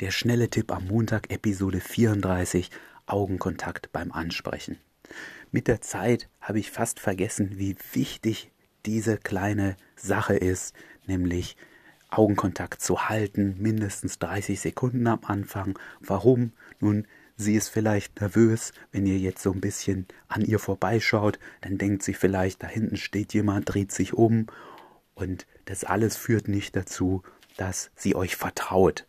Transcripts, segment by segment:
der schnelle Tipp am Montag, Episode 34, Augenkontakt beim Ansprechen. Mit der Zeit habe ich fast vergessen, wie wichtig diese kleine Sache ist, nämlich Augenkontakt zu halten, mindestens 30 Sekunden am Anfang. Warum? Nun, sie ist vielleicht nervös, wenn ihr jetzt so ein bisschen an ihr vorbeischaut, dann denkt sie vielleicht, da hinten steht jemand, dreht sich um und das alles führt nicht dazu, dass sie euch vertraut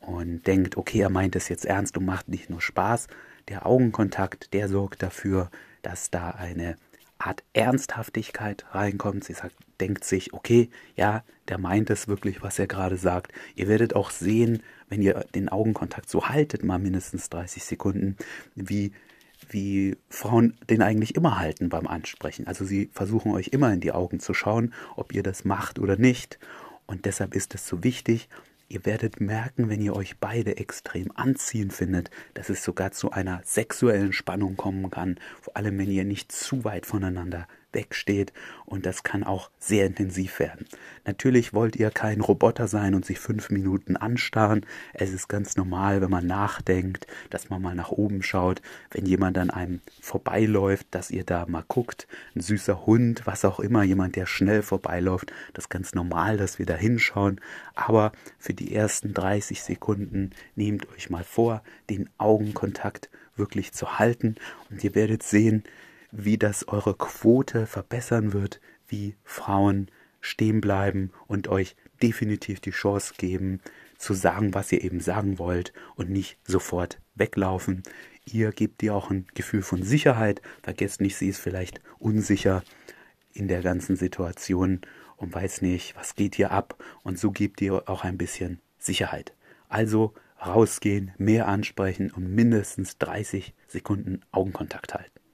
und denkt, okay, er meint es jetzt ernst und macht nicht nur Spaß. Der Augenkontakt, der sorgt dafür, dass da eine Art Ernsthaftigkeit reinkommt. Sie sagt, denkt sich, okay, ja, der meint es wirklich, was er gerade sagt. Ihr werdet auch sehen, wenn ihr den Augenkontakt so haltet, mal mindestens 30 Sekunden, wie, wie Frauen den eigentlich immer halten beim Ansprechen. Also sie versuchen euch immer in die Augen zu schauen, ob ihr das macht oder nicht. Und deshalb ist es so wichtig, Ihr werdet merken, wenn ihr euch beide extrem anziehen findet, dass es sogar zu einer sexuellen Spannung kommen kann, vor allem wenn ihr nicht zu weit voneinander wegsteht und das kann auch sehr intensiv werden. Natürlich wollt ihr kein Roboter sein und sich fünf Minuten anstarren. Es ist ganz normal, wenn man nachdenkt, dass man mal nach oben schaut, wenn jemand an einem vorbeiläuft, dass ihr da mal guckt. Ein süßer Hund, was auch immer, jemand, der schnell vorbeiläuft, das ist ganz normal, dass wir da hinschauen. Aber für die ersten 30 Sekunden nehmt euch mal vor, den Augenkontakt wirklich zu halten und ihr werdet sehen, wie das eure Quote verbessern wird, wie Frauen stehen bleiben und euch definitiv die Chance geben, zu sagen, was ihr eben sagen wollt und nicht sofort weglaufen. Ihr gebt ihr auch ein Gefühl von Sicherheit. Vergesst nicht, sie ist vielleicht unsicher in der ganzen Situation und weiß nicht, was geht hier ab. Und so gebt ihr auch ein bisschen Sicherheit. Also rausgehen, mehr ansprechen und mindestens 30 Sekunden Augenkontakt halten.